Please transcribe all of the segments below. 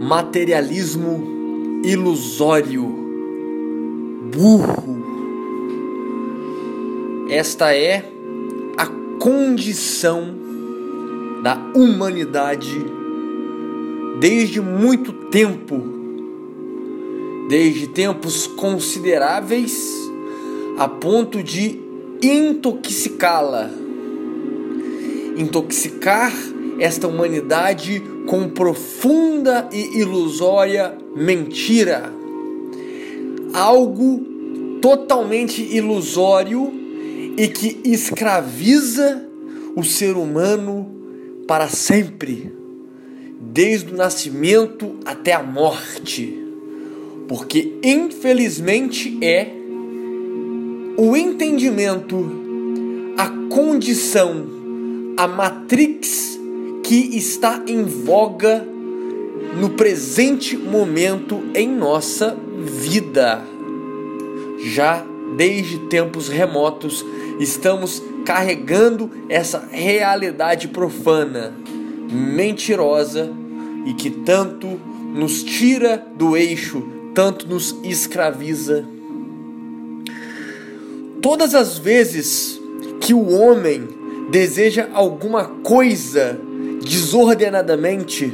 materialismo ilusório, burro. Esta é a condição da humanidade desde muito tempo, desde tempos consideráveis, a ponto de intoxicá-la, intoxicar esta humanidade com profunda e ilusória mentira, algo totalmente ilusório e que escraviza o ser humano para sempre, desde o nascimento até a morte, porque infelizmente é o entendimento, a condição, a matrix que está em voga no presente momento em nossa vida. Já desde tempos remotos, estamos carregando essa realidade profana, mentirosa e que tanto nos tira do eixo, tanto nos escraviza. Todas as vezes que o homem deseja alguma coisa desordenadamente,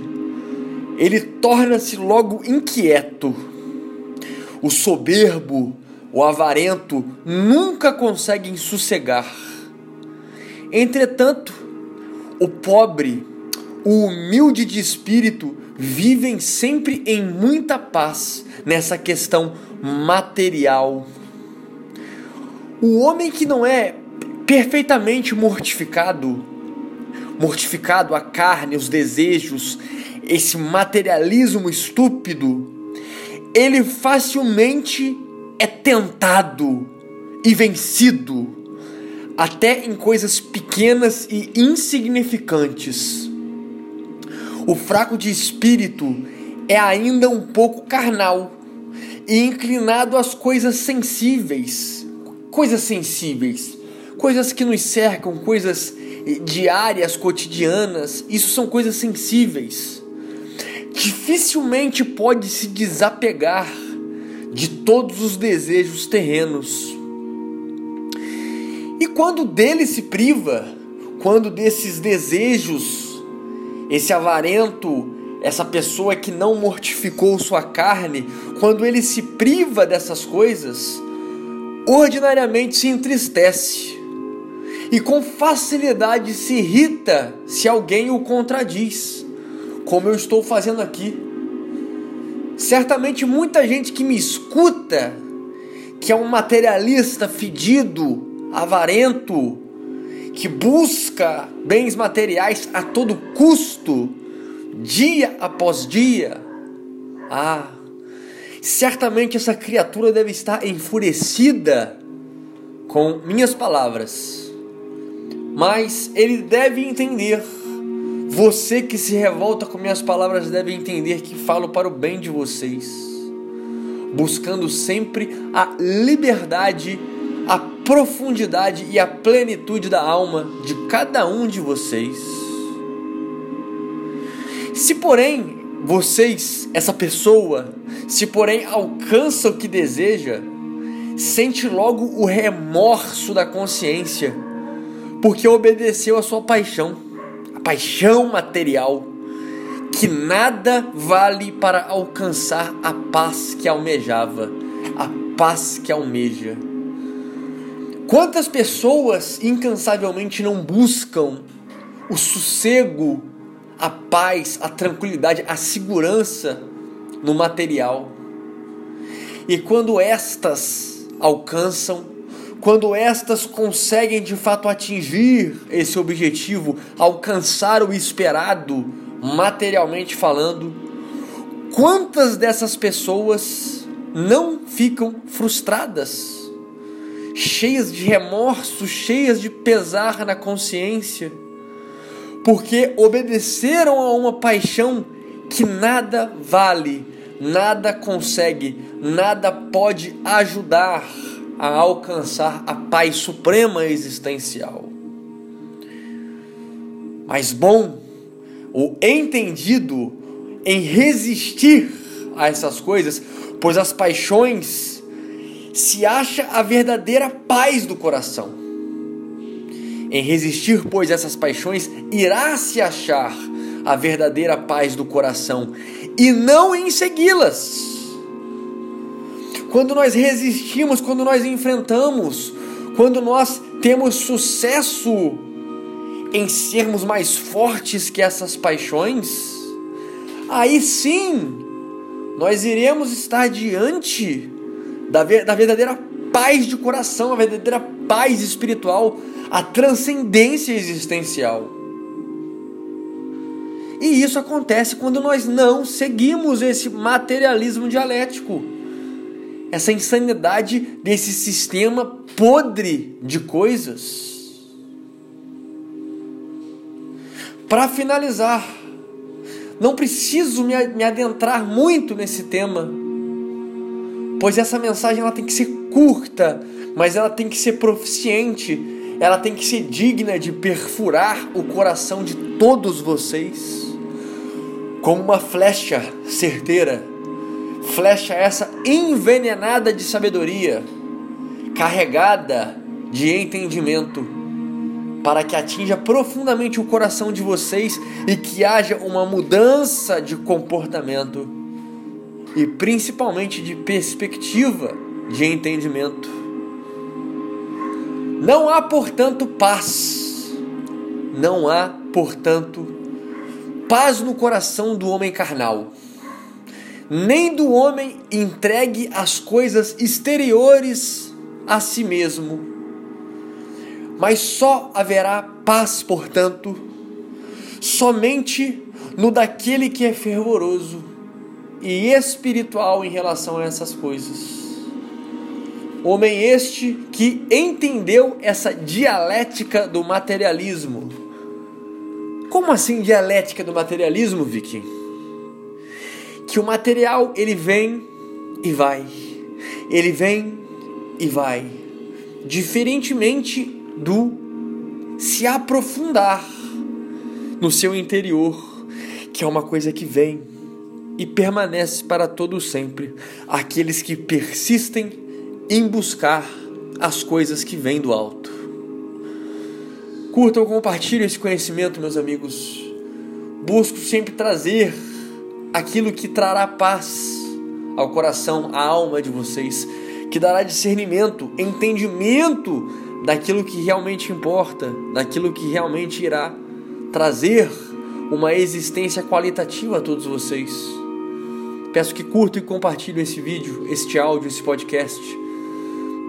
ele torna-se logo inquieto. O soberbo, o avarento nunca conseguem sossegar. Entretanto, o pobre, o humilde de espírito vivem sempre em muita paz nessa questão material. O homem que não é perfeitamente mortificado, mortificado a carne, os desejos, esse materialismo estúpido, ele facilmente é tentado e vencido, até em coisas pequenas e insignificantes. O fraco de espírito é ainda um pouco carnal e inclinado às coisas sensíveis, coisas sensíveis, coisas que nos cercam, coisas diárias, cotidianas, isso são coisas sensíveis. Dificilmente pode se desapegar de todos os desejos terrenos. E quando dele se priva, quando desses desejos, esse avarento, essa pessoa que não mortificou sua carne, quando ele se priva dessas coisas, ordinariamente se entristece e com facilidade se irrita se alguém o contradiz, como eu estou fazendo aqui. Certamente muita gente que me escuta, que é um materialista fedido, avarento, que busca bens materiais a todo custo, dia após dia. Ah, certamente essa criatura deve estar enfurecida com minhas palavras mas ele deve entender. Você que se revolta com minhas palavras deve entender que falo para o bem de vocês, buscando sempre a liberdade, a profundidade e a plenitude da alma de cada um de vocês. Se porém vocês, essa pessoa, se porém alcança o que deseja, sente logo o remorso da consciência porque obedeceu a sua paixão, a paixão material, que nada vale para alcançar a paz que almejava, a paz que almeja. Quantas pessoas incansavelmente não buscam o sossego, a paz, a tranquilidade, a segurança no material? E quando estas alcançam, quando estas conseguem de fato atingir esse objetivo, alcançar o esperado, materialmente falando, quantas dessas pessoas não ficam frustradas, cheias de remorso, cheias de pesar na consciência, porque obedeceram a uma paixão que nada vale, nada consegue, nada pode ajudar a alcançar a paz suprema existencial. Mas bom, o entendido, em resistir a essas coisas, pois as paixões se acha a verdadeira paz do coração. Em resistir, pois, essas paixões, irá se achar a verdadeira paz do coração e não em segui-las. Quando nós resistimos, quando nós enfrentamos, quando nós temos sucesso em sermos mais fortes que essas paixões, aí sim nós iremos estar diante da, da verdadeira paz de coração, a verdadeira paz espiritual, a transcendência existencial. E isso acontece quando nós não seguimos esse materialismo dialético, essa insanidade desse sistema podre de coisas. Para finalizar, não preciso me, adentrar muito nesse tema, pois essa mensagem ela tem que ser curta, mas ela tem que ser proficiente, ela tem que ser digna de perfurar o coração de todos vocês, como uma flecha certeira, flecha essa envenenada de sabedoria, carregada de entendimento para que atinja profundamente o coração de vocês e que haja uma mudança de comportamento e principalmente de perspectiva de entendimento. Não há, portanto, paz. Não há, portanto, paz no coração do homem carnal, nem do homem entregue às coisas exteriores a si mesmo mas só haverá paz, portanto, somente no daquele que é fervoroso e espiritual em relação a essas coisas. Homem este que entendeu essa dialética do materialismo. Como assim dialética do materialismo, Vicky? Que o material ele vem e vai. Ele vem e vai. Diferentemente do se aprofundar no seu interior, que é uma coisa que vem e permanece para todo sempre. Aqueles que persistem em buscar as coisas que vêm do alto. Curtam, compartilhem esse conhecimento, meus amigos. Busco sempre trazer aquilo que trará paz ao coração, à alma de vocês, que dará discernimento, entendimento daquilo que realmente importa, daquilo que realmente irá trazer uma existência qualitativa a todos vocês. Peço que curtam e compartilhem esse vídeo, este áudio, esse podcast.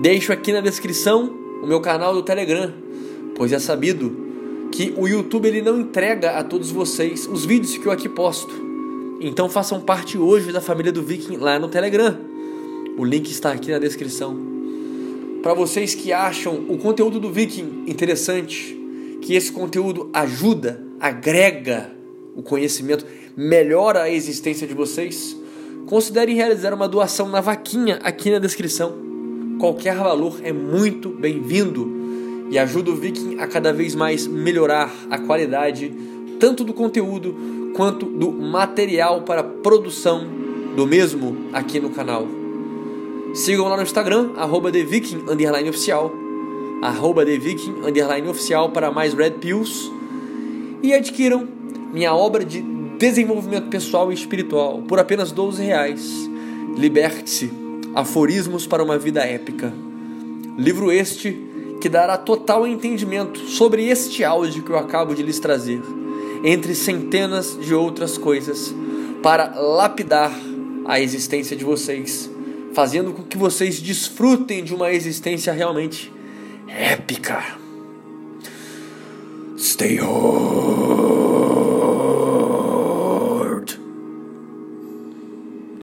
Deixo aqui na descrição o meu canal do Telegram, pois é sabido que o YouTube ele não entrega a todos vocês os vídeos que eu aqui posto. Então façam parte hoje da família do Viking lá no Telegram. O link está aqui na descrição para vocês que acham o conteúdo do Viking interessante, que esse conteúdo ajuda, agrega o conhecimento, melhora a existência de vocês, considerem realizar uma doação na vaquinha aqui na descrição. Qualquer valor é muito bem-vindo e ajuda o Viking a cada vez mais melhorar a qualidade tanto do conteúdo quanto do material para produção do mesmo aqui no canal. Sigam lá no Instagram, arroba TheViking, underline oficial, arroba para mais Red Pills e adquiram minha obra de desenvolvimento pessoal e espiritual por apenas 12 reais. Liberte-se, aforismos para uma vida épica. Livro este que dará total entendimento sobre este áudio que eu acabo de lhes trazer, entre centenas de outras coisas, para lapidar a existência de vocês fazendo com que vocês desfrutem de uma existência realmente épica. Stay home.